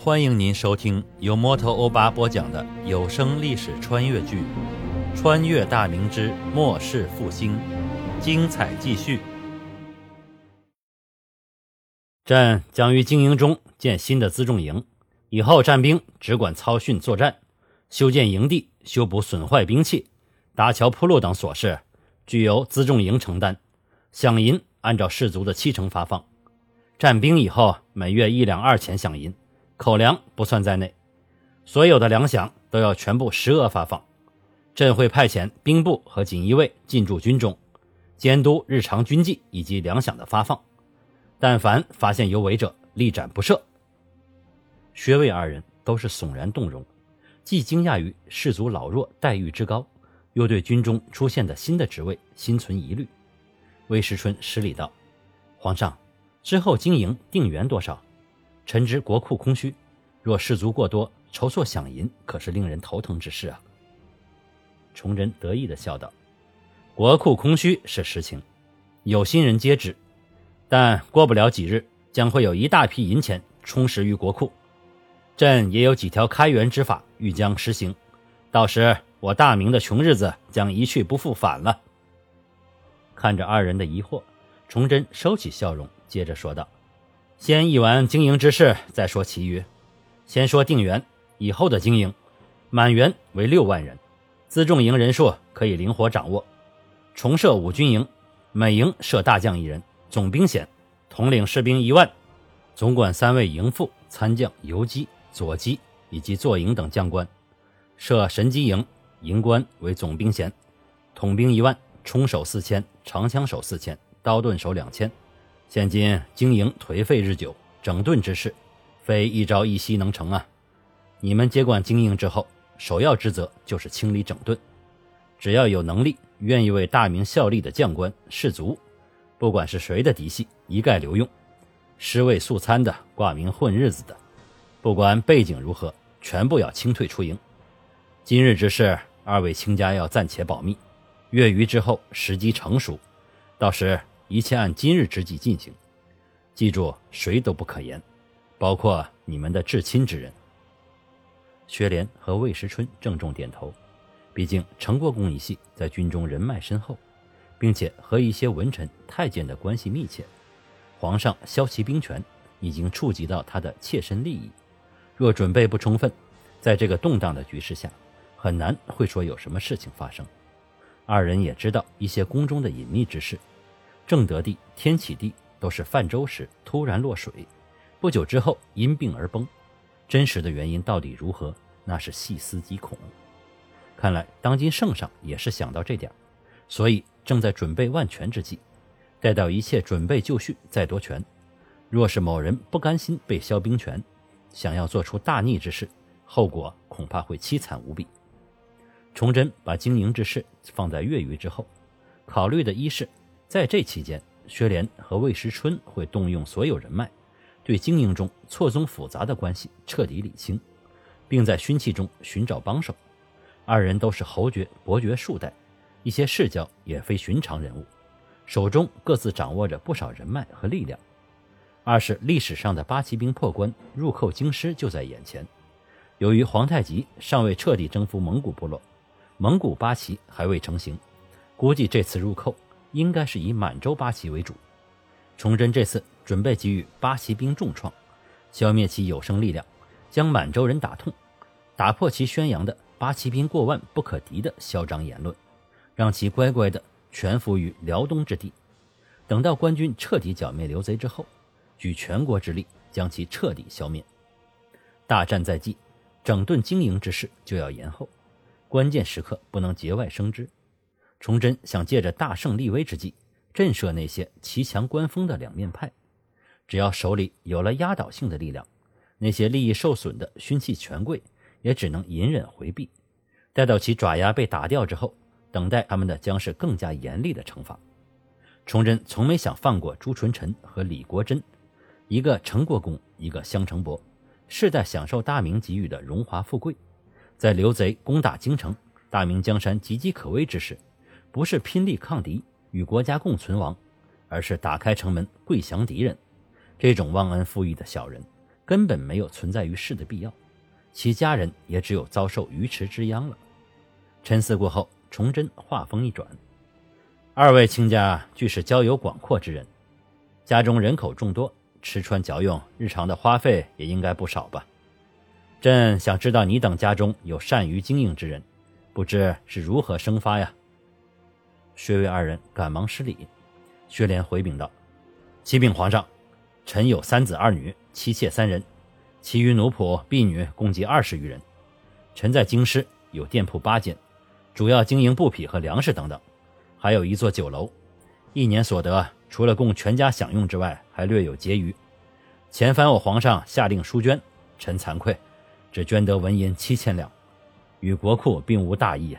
欢迎您收听由摩托欧巴播讲的有声历史穿越剧《穿越大明之末世复兴》，精彩继续。朕将于经营中建新的辎重营，以后战兵只管操训作战，修建营地、修补损坏兵器、搭桥铺路等琐事，均由辎重营承担。饷银按照士卒的七成发放。战兵以后每月一两二钱饷银。口粮不算在内，所有的粮饷都要全部实额发放。朕会派遣兵部和锦衣卫进驻军中，监督日常军纪以及粮饷的发放。但凡发现有违者，立斩不赦。薛魏二人都是悚然动容，既惊讶于士卒老弱待遇之高，又对军中出现的新的职位心存疑虑。魏时春施礼道：“皇上，之后经营定员多少？”臣知国库空虚，若士卒过多，筹措饷银可是令人头疼之事啊。崇祯得意地笑道：“国库空虚是实情，有心人皆知。但过不了几日，将会有一大批银钱充实于国库。朕也有几条开源之法欲将实行，到时我大明的穷日子将一去不复返了。”看着二人的疑惑，崇祯收起笑容，接着说道。先议完经营之事，再说其余。先说定员以后的经营，满员为六万人，辎重营人数可以灵活掌握。重设五军营，每营设大将一人，总兵衔，统领士兵一万，总管三位营副、参将、游击、左机以及坐营等将官。设神机营，营官为总兵衔，统兵一万，冲手四千，长枪手四千，刀盾手两千。现今经营颓废日久，整顿之事，非一朝一夕能成啊！你们接管经营之后，首要职责就是清理整顿。只要有能力、愿意为大明效力的将官士卒，不管是谁的嫡系，一概留用；尸位素餐的、挂名混日子的，不管背景如何，全部要清退出营。今日之事，二位卿家要暂且保密。月余之后，时机成熟，到时。一切按今日之计进行，记住，谁都不可言，包括你们的至亲之人。薛莲和魏时春郑重点头，毕竟成国公一系在军中人脉深厚，并且和一些文臣、太监的关系密切。皇上削其兵权，已经触及到他的切身利益。若准备不充分，在这个动荡的局势下，很难会说有什么事情发生。二人也知道一些宫中的隐秘之事。正德帝、天启帝都是泛舟时突然落水，不久之后因病而崩。真实的原因到底如何，那是细思极恐。看来当今圣上也是想到这点，所以正在准备万全之际。待到一切准备就绪，再夺权。若是某人不甘心被削兵权，想要做出大逆之事，后果恐怕会凄惨无比。崇祯把经营之事放在月余之后，考虑的一是。在这期间，薛莲和魏时春会动用所有人脉，对经营中错综复杂的关系彻底理清，并在勋戚中寻找帮手。二人都是侯爵、伯爵数代，一些世交也非寻常人物，手中各自掌握着不少人脉和力量。二是历史上的八旗兵破关入寇京师就在眼前，由于皇太极尚未彻底征服蒙古部落，蒙古八旗还未成型，估计这次入寇。应该是以满洲八旗为主。崇祯这次准备给予八旗兵重创，消灭其有生力量，将满洲人打痛，打破其宣扬的八旗兵过万不可敌的嚣张言论，让其乖乖的全服于辽东之地。等到官军彻底剿灭刘贼之后，举全国之力将其彻底消灭。大战在即，整顿经营之事就要延后，关键时刻不能节外生枝。崇祯想借着大胜立威之际，震慑那些骑墙观风的两面派。只要手里有了压倒性的力量，那些利益受损的勋戚权贵也只能隐忍回避。待到其爪牙被打掉之后，等待他们的将是更加严厉的惩罚。崇祯从没想放过朱纯臣和李国珍，一个陈国公，一个襄城伯，世代享受大明给予的荣华富贵。在刘贼攻打京城，大明江山岌岌可危之时。不是拼力抗敌与国家共存亡，而是打开城门跪降敌人。这种忘恩负义的小人，根本没有存在于世的必要，其家人也只有遭受鱼池之殃了。沉思过后，崇祯话锋一转：“二位亲家俱是交友广阔之人，家中人口众多，吃穿嚼用，日常的花费也应该不少吧？朕想知道你等家中有善于经营之人，不知是如何生发呀？”薛魏二人赶忙施礼，薛莲回禀道：“启禀皇上，臣有三子二女，妻妾三人，其余奴仆婢女共计二十余人。臣在京师有店铺八间。”主要经营布匹和粮食等等，还有一座酒楼，一年所得除了供全家享用之外，还略有结余。前番我皇上下令书捐，臣惭愧，只捐得纹银七千两，与国库并无大异。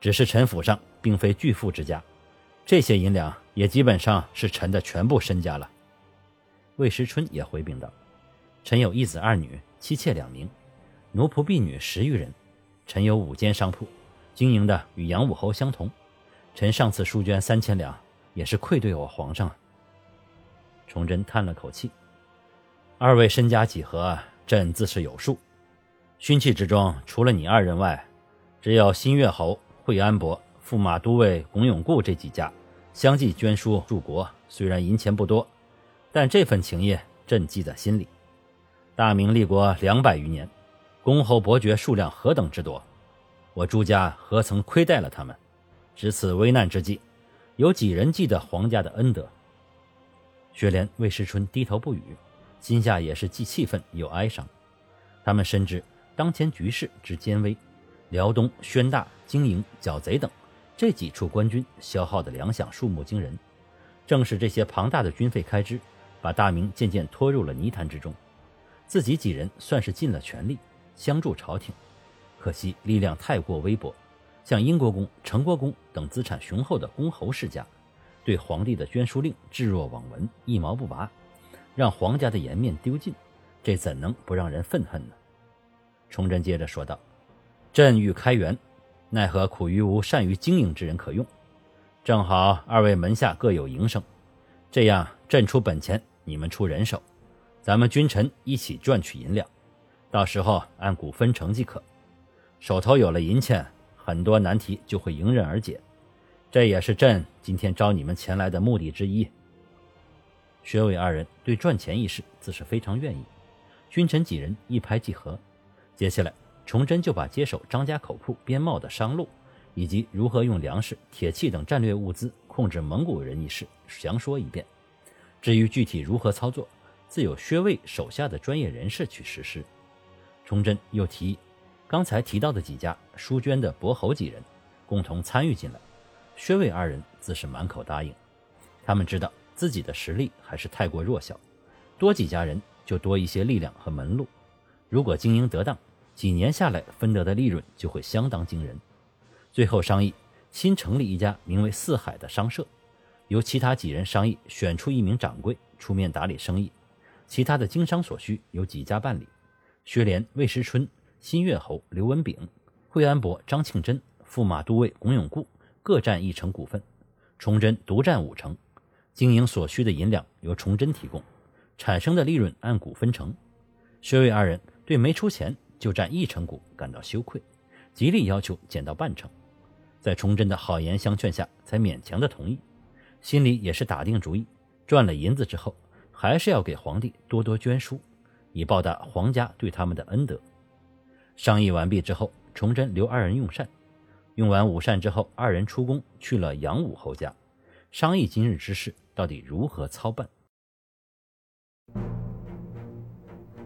只是臣府上并非巨富之家，这些银两也基本上是臣的全部身家了。魏时春也回禀道：“臣有一子二女，妻妾两名，奴仆婢女十余人，臣有五间商铺。”经营的与杨武侯相同，臣上次书捐三千两，也是愧对我皇上。崇祯叹了口气：“二位身家几何，朕自是有数。勋戚之中，除了你二人外，只有新月侯惠安伯、驸马都尉龚永固这几家相继捐书助国。虽然银钱不多，但这份情谊，朕记在心里。大明立国两百余年，公侯伯爵数量何等之多。”我朱家何曾亏待了他们？值此危难之际，有几人记得皇家的恩德？雪莲、魏时春低头不语，心下也是既气愤又哀伤。他们深知当前局势之艰危，辽东、宣大、经营、剿贼等这几处官军消耗的粮饷数目惊人，正是这些庞大的军费开支，把大明渐渐拖入了泥潭之中。自己几人算是尽了全力，相助朝廷。可惜力量太过微薄，像英国公、成国公等资产雄厚的公侯世家，对皇帝的捐书令置若罔闻，一毛不拔，让皇家的颜面丢尽，这怎能不让人愤恨呢？崇祯接着说道：“朕欲开源，奈何苦于无善于经营之人可用。正好二位门下各有营生，这样朕出本钱，你们出人手，咱们君臣一起赚取银两，到时候按股分成即可。”手头有了银钱，很多难题就会迎刃而解。这也是朕今天招你们前来的目的之一。薛伟二人对赚钱一事自是非常愿意，君臣几人一拍即合。接下来，崇祯就把接手张家口铺边贸的商路，以及如何用粮食、铁器等战略物资控制蒙古人一事详说一遍。至于具体如何操作，自有薛卫手下的专业人士去实施。崇祯又提议。刚才提到的几家书捐的伯侯几人，共同参与进来。薛魏二人自是满口答应。他们知道自己的实力还是太过弱小，多几家人就多一些力量和门路。如果经营得当，几年下来分得的利润就会相当惊人。最后商议新成立一家名为四海的商社，由其他几人商议选出一名掌柜出面打理生意，其他的经商所需由几家办理。薛莲、魏时春。新月侯刘文炳、惠安伯张庆珍、驸马都尉龚永固各占一成股份，崇祯独占五成。经营所需的银两由崇祯提供，产生的利润按股分成。薛魏二人对没出钱就占一成股感到羞愧，极力要求减到半成。在崇祯的好言相劝下，才勉强的同意。心里也是打定主意，赚了银子之后，还是要给皇帝多多捐书，以报答皇家对他们的恩德。商议完毕之后，崇祯留二人用膳。用完午膳之后，二人出宫去了杨武侯家，商议今日之事到底如何操办。